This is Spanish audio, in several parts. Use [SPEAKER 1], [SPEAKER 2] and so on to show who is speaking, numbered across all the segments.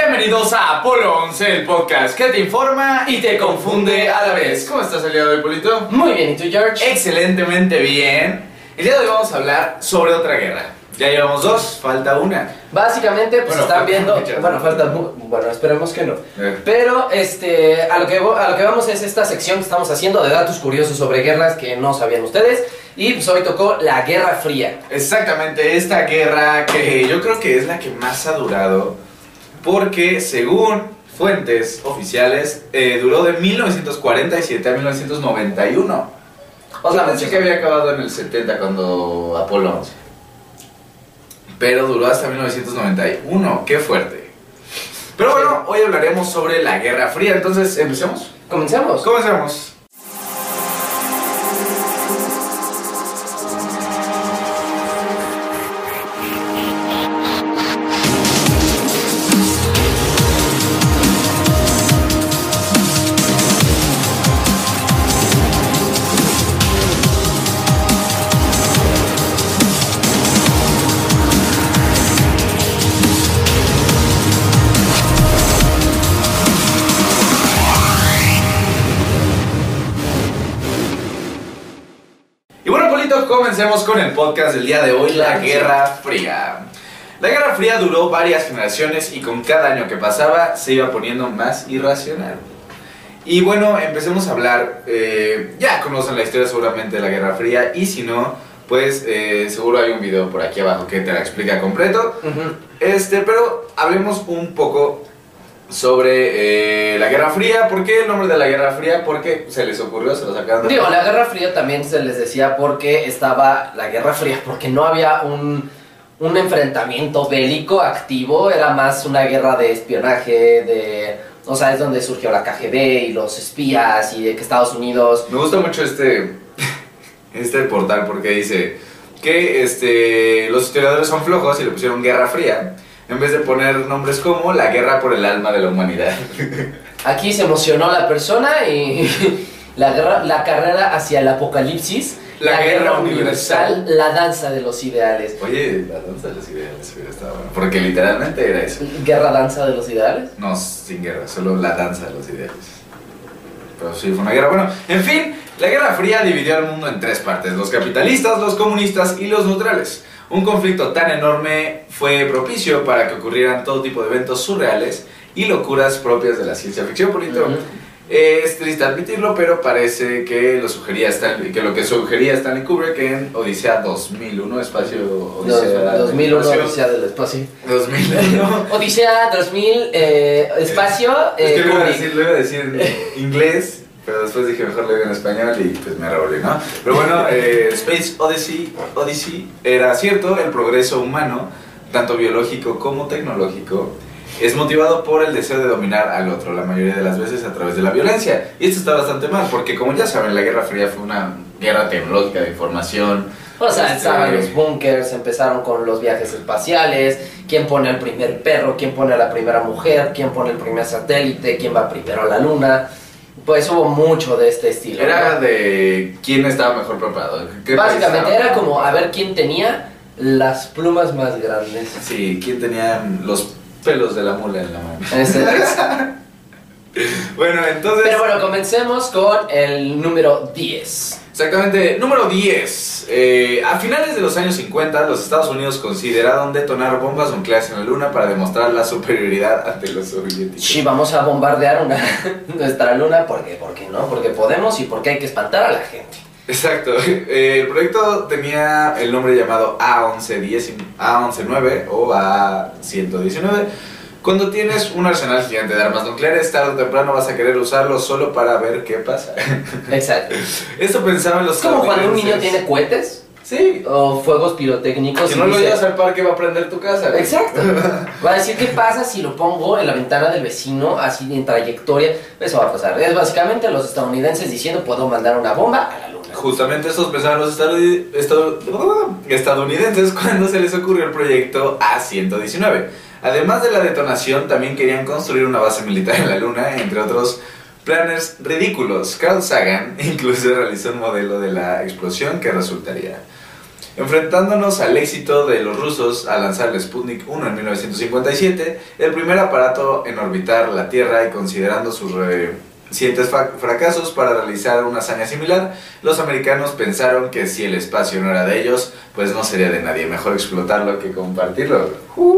[SPEAKER 1] Bienvenidos a Apolo 11, el podcast que te informa y te confunde a la vez. ¿Cómo estás el día de hoy, Polito?
[SPEAKER 2] Muy bien, ¿y tú, George?
[SPEAKER 1] Excelentemente bien. El día de hoy vamos a hablar sobre otra guerra. Ya llevamos dos, falta una.
[SPEAKER 2] Básicamente, pues
[SPEAKER 1] Bueno,
[SPEAKER 2] están
[SPEAKER 1] falta
[SPEAKER 2] viendo.
[SPEAKER 1] muchas.
[SPEAKER 2] Bueno, falta. mu- Bueno, esperemos que no.
[SPEAKER 1] Eh.
[SPEAKER 2] Pero, este. A lo, que, vo- a lo que vamos es esta sección que estamos haciendo de datos curiosos sobre guerras que no sabían ustedes. Y pues hoy tocó la Guerra Fría.
[SPEAKER 1] Exactamente, esta guerra que yo creo que es la que más ha durado, porque según fuentes oficiales, eh, duró de 1947 a 1991. O sea, pensé que había acabado en el 70 cuando Apolo 11. Pero duró hasta 1991, qué fuerte. Pero bueno, hoy hablaremos sobre la Guerra Fría, entonces, ¿empecemos?
[SPEAKER 2] Comencemos.
[SPEAKER 1] Comencemos. Comencemos con el podcast del día de hoy, la. Guerra Fría. La Guerra Fría duró varias generaciones y con cada año que pasaba se iba poniendo más irracional. Y bueno, empecemos a hablar, eh, ya conocen la historia seguramente de la Guerra Fría y si no, pues eh, seguro hay un video por aquí abajo que te la explica completo.
[SPEAKER 2] Ujú.
[SPEAKER 1] Este, pero hablemos un poco sobre eh, la Guerra Fría. ¿Por qué el nombre de la Guerra Fría? Porque se les ocurrió, se lo sacaron.
[SPEAKER 2] Digo, la Guerra Fría también se les decía porque estaba la Guerra Fría, porque no había un, un enfrentamiento bélico activo, era más una guerra de espionaje, de... O sea, es donde surgió la KGB y los espías y de que Estados Unidos...
[SPEAKER 1] Me gusta mucho este, este portal porque dice que este, los historiadores son flojos y le pusieron Guerra Fría en vez de poner nombres como la guerra por el alma de la humanidad.
[SPEAKER 2] Aquí se emocionó la persona y la, guerra, la carrera hacia el apocalipsis,
[SPEAKER 1] La guerra universal.
[SPEAKER 2] la danza de los ideales.
[SPEAKER 1] Oye, la danza de los ideales hubiera estado bueno, porque literalmente era eso.
[SPEAKER 2] ¿Guerra danza de los ideales?
[SPEAKER 1] No, sin guerra, solo la danza de los ideales. Pero sí, fue una guerra. Bueno, en fin, la Guerra Fría dividió al mundo en tres partes, los capitalistas, los comunistas y los neutrales. Un conflicto tan enorme fue propicio para que ocurrieran todo tipo de eventos surreales y locuras propias de la ciencia ficción, Polito.
[SPEAKER 2] Ujú.
[SPEAKER 1] Eh, es triste admitirlo, pero parece que lo sugería Stanley, que lo que sugería Stanley Kubrick en Odisea 2001, espacio Odisea
[SPEAKER 2] Dos- 2001
[SPEAKER 1] espacio,
[SPEAKER 2] Odisea del Espacio.
[SPEAKER 1] 2001.
[SPEAKER 2] Odisea 2000, eh, espacio,
[SPEAKER 1] Es
[SPEAKER 2] eh,
[SPEAKER 1] que lo iba, a
[SPEAKER 2] Kubrick.
[SPEAKER 1] decir, lo iba a decir en inglés, pero después dije mejor digo en español y pues me revolví, ¿no? Pero bueno, eh, Space Odyssey, Odyssey era cierto, el progreso humano, tanto biológico como tecnológico, es motivado por el deseo de dominar al otro, la mayoría de las veces a través de la violencia. Y esto está bastante mal, porque como ya saben, la Guerra Fría fue una guerra tecnológica de información.
[SPEAKER 2] O sea,
[SPEAKER 1] Este,
[SPEAKER 2] estaban los bunkers, empezaron con los viajes espaciales, quién pone el primer perro, quién pone a la primera mujer, quién pone el primer satélite, quién va primero a la luna. Pues hubo mucho de este estilo.
[SPEAKER 1] Era
[SPEAKER 2] ¿no?
[SPEAKER 1] de quién estaba mejor preparado.
[SPEAKER 2] Básicamente era como a ver quién tenía las plumas más grandes.
[SPEAKER 1] Sí, ¿quién tenía los pelos de la mula en la mano?
[SPEAKER 2] Ese es.
[SPEAKER 1] Bueno, entonces.
[SPEAKER 2] Pero bueno, comencemos con el número 10.
[SPEAKER 1] Exactamente, número 10. Eh, a finales de los años 50, los Estados Unidos consideraron detonar bombas nucleares en la Luna para demostrar la superioridad ante los soviéticos.
[SPEAKER 2] Sí, vamos a bombardear una, nuestra luna. ¿Por qué? ¿Por qué no? Porque podemos y porque hay que espantar a la gente.
[SPEAKER 1] Exacto. Eh, el proyecto tenía el nombre llamado A1110, A119 o A119. Cuando tienes un arsenal gigante de armas nucleares, tarde o temprano vas a querer usarlo solo para ver qué pasa.
[SPEAKER 2] Exacto.
[SPEAKER 1] Esto pensaban los
[SPEAKER 2] Es como cuando un niño tiene cohetes
[SPEAKER 1] Sí.
[SPEAKER 2] o fuegos pirotécnicos.
[SPEAKER 1] Si no lo llevas al parque va a prender tu casa.
[SPEAKER 2] Exacto. Va a decir qué pasa si lo pongo en la ventana del vecino, así en trayectoria. Eso va a pasar. Es básicamente los estadounidenses diciendo puedo mandar una bomba a la luna.
[SPEAKER 1] Justamente estos pensaban los estadounidenses cuando se les ocurrió el proyecto A-119. Además de la detonación, también querían construir una base militar en la Luna, entre otros planes ridículos. Carl Sagan incluso realizó un modelo de la explosión que resultaría. enfrentándonos al éxito de los rusos al lanzar el Sputnik 1 en 1957, el primer aparato en orbitar la Tierra y considerando sus recientes fa- fracasos para realizar una hazaña similar, los americanos pensaron que si el espacio no era de ellos, pues no sería de nadie, mejor explotarlo que compartirlo.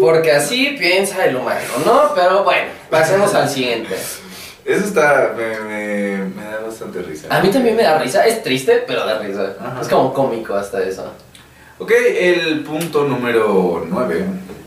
[SPEAKER 2] Porque así piensa el humano, ¿no? Pero bueno, pasemos al siguiente.
[SPEAKER 1] Eso está, me, me- me da bastante risa.
[SPEAKER 2] A mí también me da risa, es triste, pero da risa.
[SPEAKER 1] Ajá.
[SPEAKER 2] Es como cómico hasta eso.
[SPEAKER 1] Ok, el punto número 9.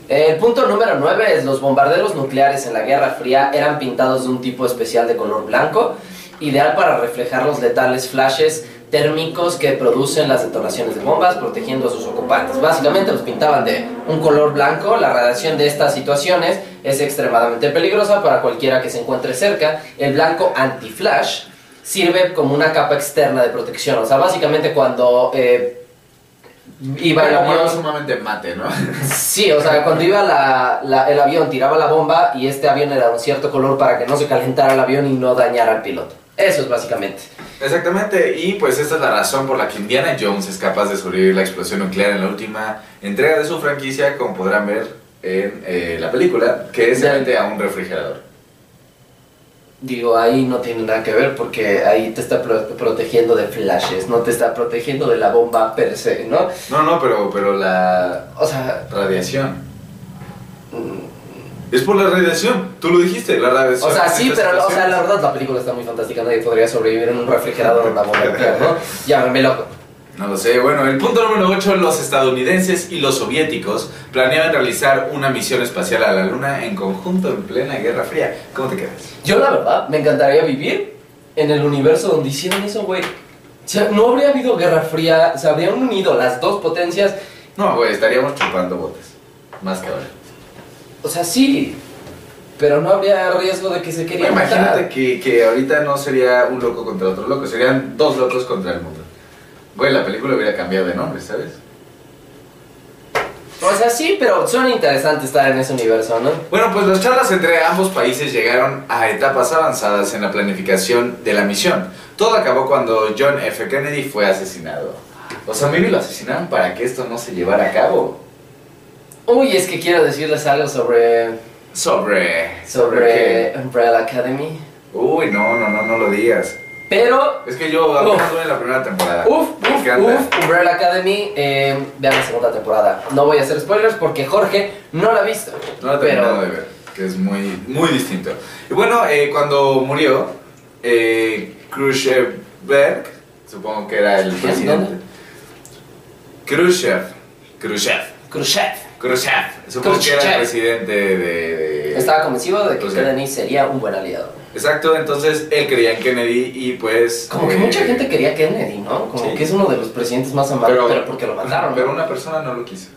[SPEAKER 2] El punto número 9 es los bombarderos nucleares en la Guerra Fría eran pintados de un tipo especial de color blanco, ideal para reflejar los letales flashes térmicos que producen las detonaciones de bombas, protegiendo a sus ocupantes. Básicamente los pintaban de un color blanco, la radiación de estas situaciones es extremadamente peligrosa para cualquiera que se encuentre cerca. El blanco anti-flash sirve como una capa externa de protección, o sea, básicamente cuando... eh, Iba el avión,
[SPEAKER 1] sumamente mate, ¿no?
[SPEAKER 2] Sí, o sea, cuando iba la, la- el avión, tiraba la bomba y este avión era de un cierto color para que no se calentara el avión y no dañara al piloto. Eso es básicamente.
[SPEAKER 1] Exactamente, y pues esta es la razón por la que Indiana Jones es capaz de sobrevivir la explosión nuclear en la última entrega de su franquicia, como podrán ver en eh, la película, que es frente a un refrigerador.
[SPEAKER 2] Digo, ahí no tiene nada que ver porque ahí te está pro- protegiendo de flashes, no te está protegiendo de la bomba per se, ¿no?
[SPEAKER 1] No, no, pero, pero la
[SPEAKER 2] O sea,
[SPEAKER 1] radiación.
[SPEAKER 2] mm,
[SPEAKER 1] Es por la radiación, tú lo dijiste, la radiación.
[SPEAKER 2] o sea, sí, pero o sea, la verdad la película está muy fantástica, nadie podría sobrevivir en un refrigerador o una bomba ¿no? Llámame loco.
[SPEAKER 1] No lo sé. Bueno, el punto número 8, los estadounidenses y los soviéticos planeaban realizar una misión espacial a la Luna en conjunto en plena Guerra Fría. ¿Cómo te quedas?
[SPEAKER 2] Yo la verdad me encantaría vivir en el universo donde hicieron eso, güey. O sea, no habría habido guerra fría, se habrían unido las dos potencias.
[SPEAKER 1] No, güey, estaríamos chupando botes. Más que ahora.
[SPEAKER 2] O sea, sí, pero no habría riesgo de que se querían
[SPEAKER 1] Imagínate que, que ahorita no sería un loco contra otro loco, serían dos locos contra el mundo. Güey, la película hubiera cambiado de nombre, ¿sabes?
[SPEAKER 2] O sea, sí, pero suena interesante estar en ese universo, ¿no?
[SPEAKER 1] Bueno, pues las charlas entre ambos países llegaron a etapas avanzadas en la planificación de la misión. Todo acabó cuando John F. Kennedy fue asesinado. Los amigos lo asesinaron para que esto no se llevara a cabo.
[SPEAKER 2] Uy, es que quiero decirles algo sobre.
[SPEAKER 1] Sobre...
[SPEAKER 2] sobre Umbrella Academy.
[SPEAKER 1] Uy, no, no, no, no lo digas.
[SPEAKER 2] Pero.
[SPEAKER 1] Es que yo apenas voy en la primera temporada.
[SPEAKER 2] Uf, uf, uf, Umbrella Academy, eh, vean la segunda temporada. No voy a hacer spoilers porque Jorge no la ha visto.
[SPEAKER 1] No lo he terminado de ver, que es muy, muy distinto. Y bueno, eh, cuando murió, eh, Khrushchev, supongo que era el presidente. Khrushchev, Khrushchev,
[SPEAKER 2] Khrushchev.
[SPEAKER 1] Khrushchev, supongo que era el presidente de... de-
[SPEAKER 2] Estaba convencido de que Kennedy sería un buen aliado.
[SPEAKER 1] Exacto, entonces él creía en Kennedy y pues...
[SPEAKER 2] Como que
[SPEAKER 1] eh,
[SPEAKER 2] mucha gente quería Kennedy, ¿no? Como
[SPEAKER 1] sí.
[SPEAKER 2] que es uno de los presidentes más amados, pero, porque lo mataron.
[SPEAKER 1] Pero una persona no lo quiso.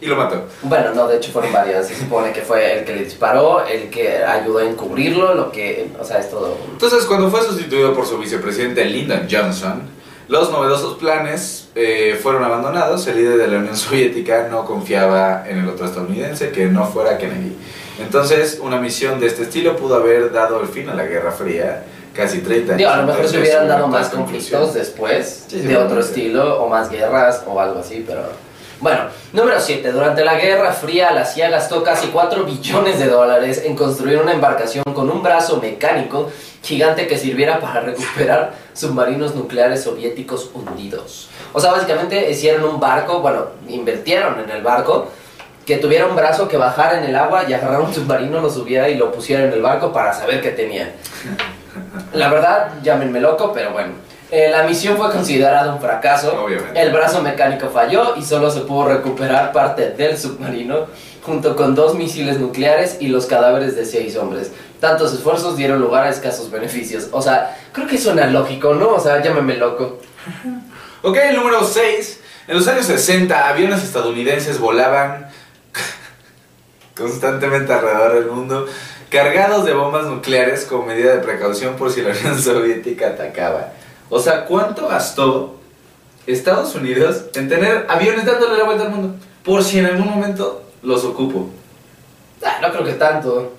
[SPEAKER 1] Y lo mató.
[SPEAKER 2] Bueno, no, de hecho fueron varias. Se supone que fue el que le disparó, el que ayudó a encubrirlo, lo que. O sea, es todo.
[SPEAKER 1] Entonces, cuando fue sustituido por su vicepresidente Lyndon Johnson, los novedosos planes eh, fueron abandonados. El líder de la Unión Soviética no confiaba en el otro estadounidense que no fuera Kennedy. Entonces, una misión de este estilo pudo haber dado el fin a la Guerra Fría casi 30 años.
[SPEAKER 2] Digo, a lo mejor se hubieran dado más conflictos después,
[SPEAKER 1] Sí,
[SPEAKER 2] de otro estilo, o más guerras, o algo así, pero. Bueno, número 7. Durante la Guerra Fría, la CIA gastó casi 4 billones de dólares en construir una embarcación con un brazo mecánico gigante que sirviera para recuperar submarinos nucleares soviéticos hundidos. O sea, básicamente hicieron un barco, bueno, invirtieron en el barco, que tuviera un brazo que bajara en el agua y agarrara un submarino, lo subiera y lo pusiera en el barco para saber qué tenía. La verdad, llámenme loco, pero bueno. Eh, la misión fue considerada un fracaso.
[SPEAKER 1] Obviamente.
[SPEAKER 2] El brazo mecánico falló y solo se pudo recuperar parte del submarino junto con dos misiles nucleares y los cadáveres de seis hombres. Tantos esfuerzos dieron lugar a escasos beneficios. O sea, creo que suena lógico, ¿no? O sea, llámeme loco.
[SPEAKER 1] Ok, número 6. En los años 60, aviones estadounidenses volaban constantemente alrededor del mundo, cargados de bombas nucleares como medida de precaución por si la Unión Soviética atacaba. O sea, ¿cuánto gastó Estados Unidos en tener aviones dándole la vuelta al mundo? Por si en algún momento los ocupo.
[SPEAKER 2] Ah, no creo que tanto.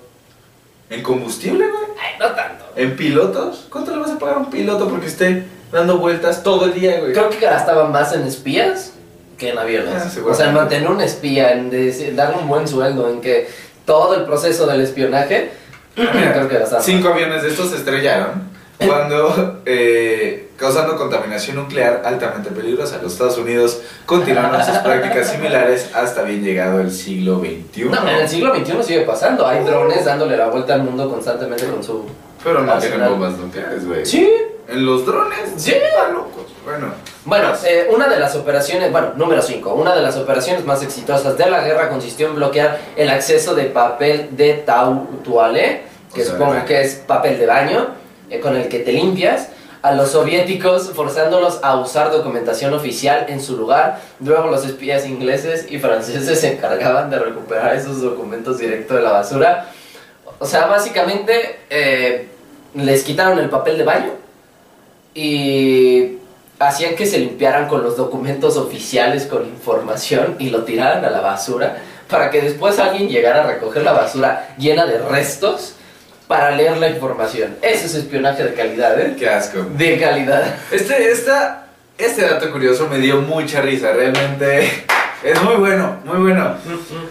[SPEAKER 1] ¿En combustible, güey?
[SPEAKER 2] Ay, no tanto.
[SPEAKER 1] ¿En pilotos? ¿Cuánto le vas a pagar a un piloto porque esté dando vueltas todo el día, güey?
[SPEAKER 2] Creo que gastaban más en espías que en aviones.
[SPEAKER 1] Ah,
[SPEAKER 2] o sea, mantener un espía, en darle un buen sueldo, en que todo el proceso del espionaje, creo que
[SPEAKER 1] Cinco aviones de estos se estrellaron cuando, eh, causando contaminación nuclear altamente peligrosa. Los Estados Unidos continuaron sus prácticas similares hasta bien llegado el siglo XXI.
[SPEAKER 2] No, en el siglo XXI sigue pasando. Hay drones dándole la vuelta al mundo constantemente con su.
[SPEAKER 1] Pero no tienen bombas nucleares, güey.
[SPEAKER 2] Sí.
[SPEAKER 1] En los drones,
[SPEAKER 2] Sí.
[SPEAKER 1] están locos. Bueno,
[SPEAKER 2] Bueno, eh, una de las operaciones, bueno, número 5, una de las operaciones más exitosas de la guerra consistió en bloquear el acceso de papel de tau toilette, que
[SPEAKER 1] O sea,
[SPEAKER 2] supongo que es papel de baño, eh, con el que te limpias, a los soviéticos forzándolos a usar documentación oficial en su lugar. Luego los espías ingleses y franceses se encargaban de recuperar esos documentos directo de la basura. O sea, básicamente eh, les quitaron el papel de baño y hacían que se limpiaran con los documentos oficiales con información y lo tiraran a la basura para que después alguien llegara a recoger la basura llena de restos para leer la información. Ese es espionaje de calidad, ¿eh?
[SPEAKER 1] qué asco.
[SPEAKER 2] De calidad.
[SPEAKER 1] Este, esta, este dato curioso me dio mucha risa, realmente es muy bueno, muy bueno.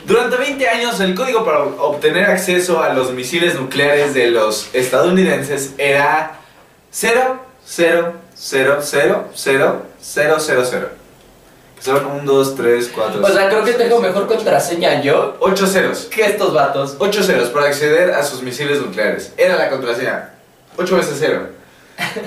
[SPEAKER 1] Durante 20 años el código para obtener acceso a los misiles nucleares de los estadounidenses era 0, 0, 0, 0, 0, 0, 0, 0. Son 1, 2, 3, 4,
[SPEAKER 2] O sea, creo que tengo mejor contraseña yo
[SPEAKER 1] 8 ceros.
[SPEAKER 2] que estos vatos.
[SPEAKER 1] 8 ceros para acceder a sus misiles nucleares. Era la contraseña. 8 veces 0.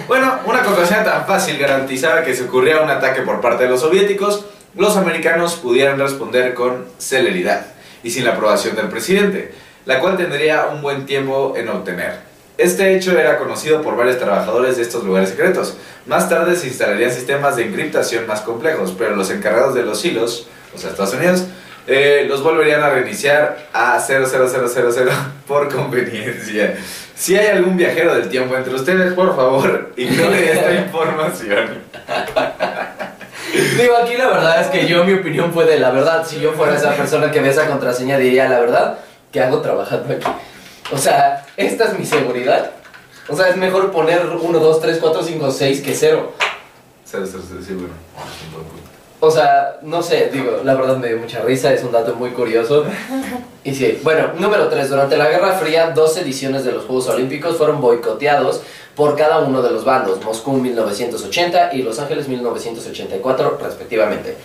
[SPEAKER 1] Bueno, una contraseña tan fácil garantizaba que si ocurría un ataque por parte de los soviéticos, los americanos pudieran responder con celeridad y sin la aprobación del presidente, la cual tendría un buen tiempo en obtener. Este hecho era conocido por varios trabajadores de estos lugares secretos. Más tarde se instalarían sistemas de encriptación más complejos, pero los encargados de los hilos, o sea, Estados Unidos, eh, los volverían a reiniciar a 00000 por conveniencia. Si hay algún viajero del tiempo entre ustedes, por favor, ignore esta información.
[SPEAKER 2] Digo, aquí la verdad es que yo, mi opinión fue de la verdad. Si yo fuera esa persona que ve esa contraseña, diría la verdad, ¿qué hago trabajando aquí? O sea, esta es mi seguridad. O sea, es mejor poner 1, 2, 3, 4, 5, 6 que 0.
[SPEAKER 1] 000, sí, bueno,
[SPEAKER 2] O sea, no sé, digo, la verdad me dio mucha risa, es un dato muy curioso. Y sí, bueno, número 3. Durante la Guerra Fría, dos ediciones de los Juegos Olímpicos fueron boicoteados por cada uno de los bandos, Moscú 1980 y Los Ángeles 1984 respectivamente.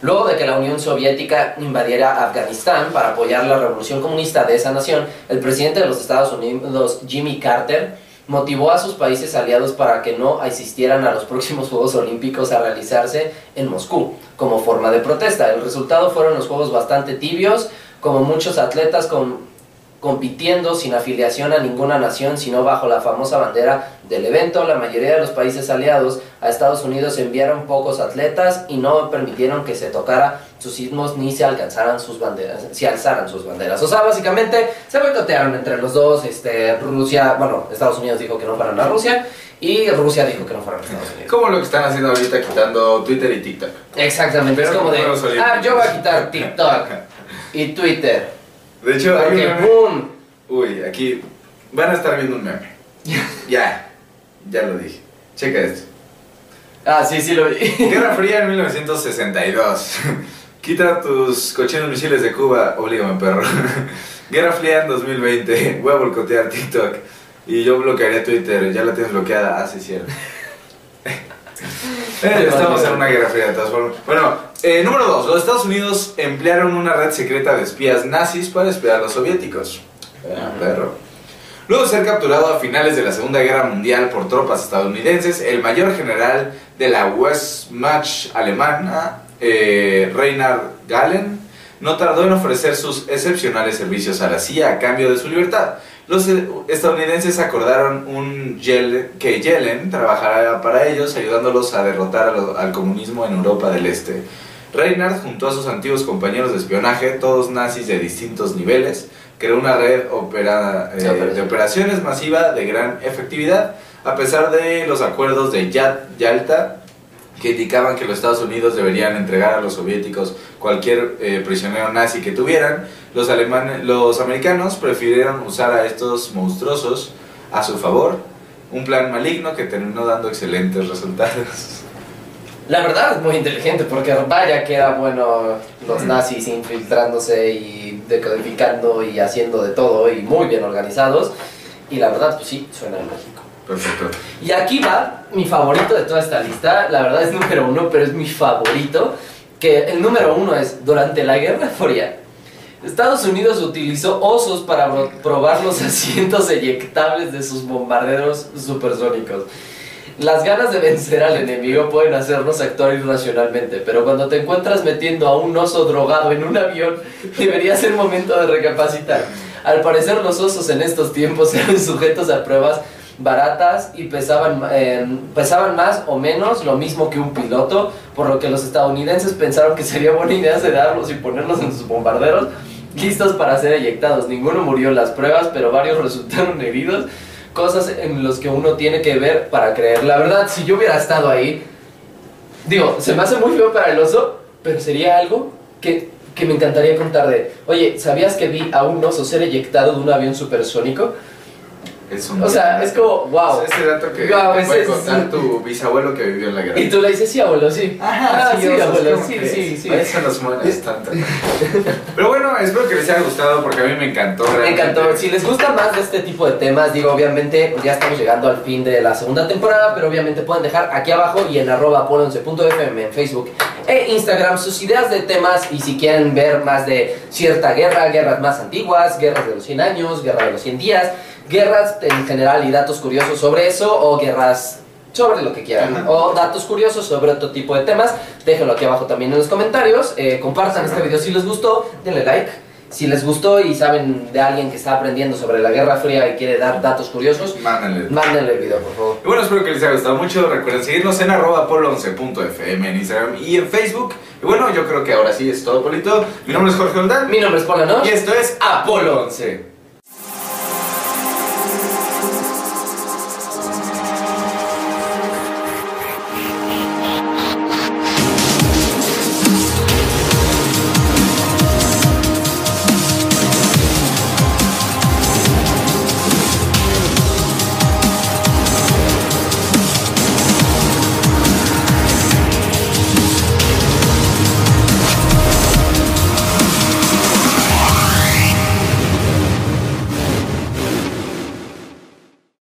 [SPEAKER 2] Luego de que la Unión Soviética invadiera Afganistán para apoyar la revolución comunista de esa nación, el presidente de los Estados Unidos, Jimmy Carter, motivó a sus países aliados para que no asistieran a los próximos Juegos Olímpicos a realizarse en Moscú, como forma de protesta. El resultado fueron los Juegos bastante tibios, como muchos atletas con- compitiendo sin afiliación a ninguna nación, sino bajo la famosa bandera del evento. La mayoría de los países aliados a Estados Unidos enviaron pocos atletas y no permitieron que se tocara sus sismos ni se alcanzaran sus banderas, se alzaran sus banderas. O sea, básicamente se boicotearon entre los dos. Este, Rusia, bueno, Estados Unidos dijo que no fueran a Rusia y Rusia dijo que no fueran a Estados Unidos.
[SPEAKER 1] Como lo que están haciendo ahorita quitando Twitter y TikTok.
[SPEAKER 2] Exactamente,
[SPEAKER 1] Pero
[SPEAKER 2] es como de, ah, yo voy a quitar TikTok y Twitter.
[SPEAKER 1] De hecho, hay un meme-
[SPEAKER 2] ¡boom!
[SPEAKER 1] Uy, aquí van a estar viendo un meme. ya, ya lo dije. Checa esto.
[SPEAKER 2] Ah, sí, sí lo vi.
[SPEAKER 1] Guerra Fría en 1962. Quita tus cochinos misiles de Cuba, oblígame perro. Guerra Fría en 2020. Voy a boicotear TikTok. Y yo bloquearía Twitter. Ya la tienes bloqueada. Ah, sí, cierto. Eh, estamos en una guerra fría de todas formas. Bueno, eh, número 2. Los Estados Unidos emplearon una red secreta de espías nazis para espiar a los soviéticos. Ah, perro. Luego de ser capturado a finales de la Segunda Guerra Mundial por tropas estadounidenses, el mayor general de la Wehrmacht alemana, eh, Reinhard Galen, no tardó en ofrecer sus excepcionales servicios a la CIA a cambio de su libertad. Los estadounidenses acordaron un que Yellen trabajara para ellos, ayudándolos a derrotar a lo- al comunismo en Europa del Este. Reinhard, junto a sus antiguos compañeros de espionaje, todos nazis de distintos niveles, creó una red opera- eh,
[SPEAKER 2] De operaciones.
[SPEAKER 1] masiva de gran efectividad, a pesar de los acuerdos de Yalta, que indicaban que los Estados Unidos deberían entregar a los soviéticos cualquier eh, prisionero nazi que tuvieran, los, alemanes, los americanos prefirieron usar a estos monstruosos a su favor, un plan maligno que terminó dando excelentes resultados.
[SPEAKER 2] La verdad es muy inteligente porque vaya que era bueno los nazis infiltrándose y decodificando y haciendo de todo y muy bien organizados. Y la verdad, pues sí, suena lógico.
[SPEAKER 1] Perfecto.
[SPEAKER 2] Y aquí va mi favorito de toda esta lista. La verdad es número uno, pero es mi favorito. Que el número uno es durante la Guerra Fría. Estados Unidos utilizó osos para probar los asientos eyectables de sus bombarderos supersónicos. Las ganas de vencer al enemigo pueden hacernos actuar irracionalmente, pero cuando te encuentras metiendo a un oso drogado en un avión, debería ser momento de recapacitar. Al parecer los osos en estos tiempos eran sujetos a pruebas baratas y pesaban, eh, pesaban más o menos lo mismo que un piloto, por lo que los estadounidenses pensaron que sería buena idea sedarlos y ponerlos en sus bombarderos listos para ser eyectados. Ninguno murió en las pruebas, pero varios resultaron heridos, cosas en las que uno tiene que ver para creer. La verdad, si yo hubiera estado ahí, digo, se me hace muy feo para el oso, pero sería algo que, que me encantaría contar de, oye, ¿sabías que vi a un oso ser eyectado de un avión supersónico?
[SPEAKER 1] Es un
[SPEAKER 2] O sea, es como, wow.
[SPEAKER 1] Es ese dato que
[SPEAKER 2] Guau,
[SPEAKER 1] te
[SPEAKER 2] ese
[SPEAKER 1] puede
[SPEAKER 2] es-
[SPEAKER 1] contar tu bisabuelo que vivió en la guerra.
[SPEAKER 2] Y tú le dices, sí, abuelo, sí. Ah, sí,
[SPEAKER 1] es
[SPEAKER 2] abuelo, sí, sí, sí.
[SPEAKER 1] Eso nos mueres tanto. Pero bueno, espero que les haya gustado porque a mí me encantó.
[SPEAKER 2] Me
[SPEAKER 1] realmente.
[SPEAKER 2] encantó. Si les gusta más de este tipo de temas, digo, obviamente ya estamos llegando al fin de la segunda temporada, pero obviamente pueden dejar aquí abajo y en arroba polo11.fm en Facebook e Instagram sus ideas de temas y si quieren ver más de cierta guerra, guerras más antiguas, guerras de los 100 años, guerra de los 100 días, guerras en general y datos curiosos sobre eso o guerras sobre lo que quieran
[SPEAKER 1] Ajá.
[SPEAKER 2] o datos curiosos sobre otro tipo de temas, déjenlo aquí abajo también en los comentarios, eh, compartan este video si les gustó, denle like. Si les gustó y saben de alguien que está aprendiendo sobre la Guerra Fría y quiere dar datos curiosos,
[SPEAKER 1] Mándenle.
[SPEAKER 2] mándenle el video, por favor.
[SPEAKER 1] Y bueno, espero que les haya gustado mucho. Recuerden seguirnos en arroba polo11.fm en Instagram y en Facebook. Y bueno, yo creo que ahora sí es todo, Polito. Mi nombre es Jorge Oldán.
[SPEAKER 2] Mi nombre es Paula, ¿no?
[SPEAKER 1] Y esto es Apolo 11.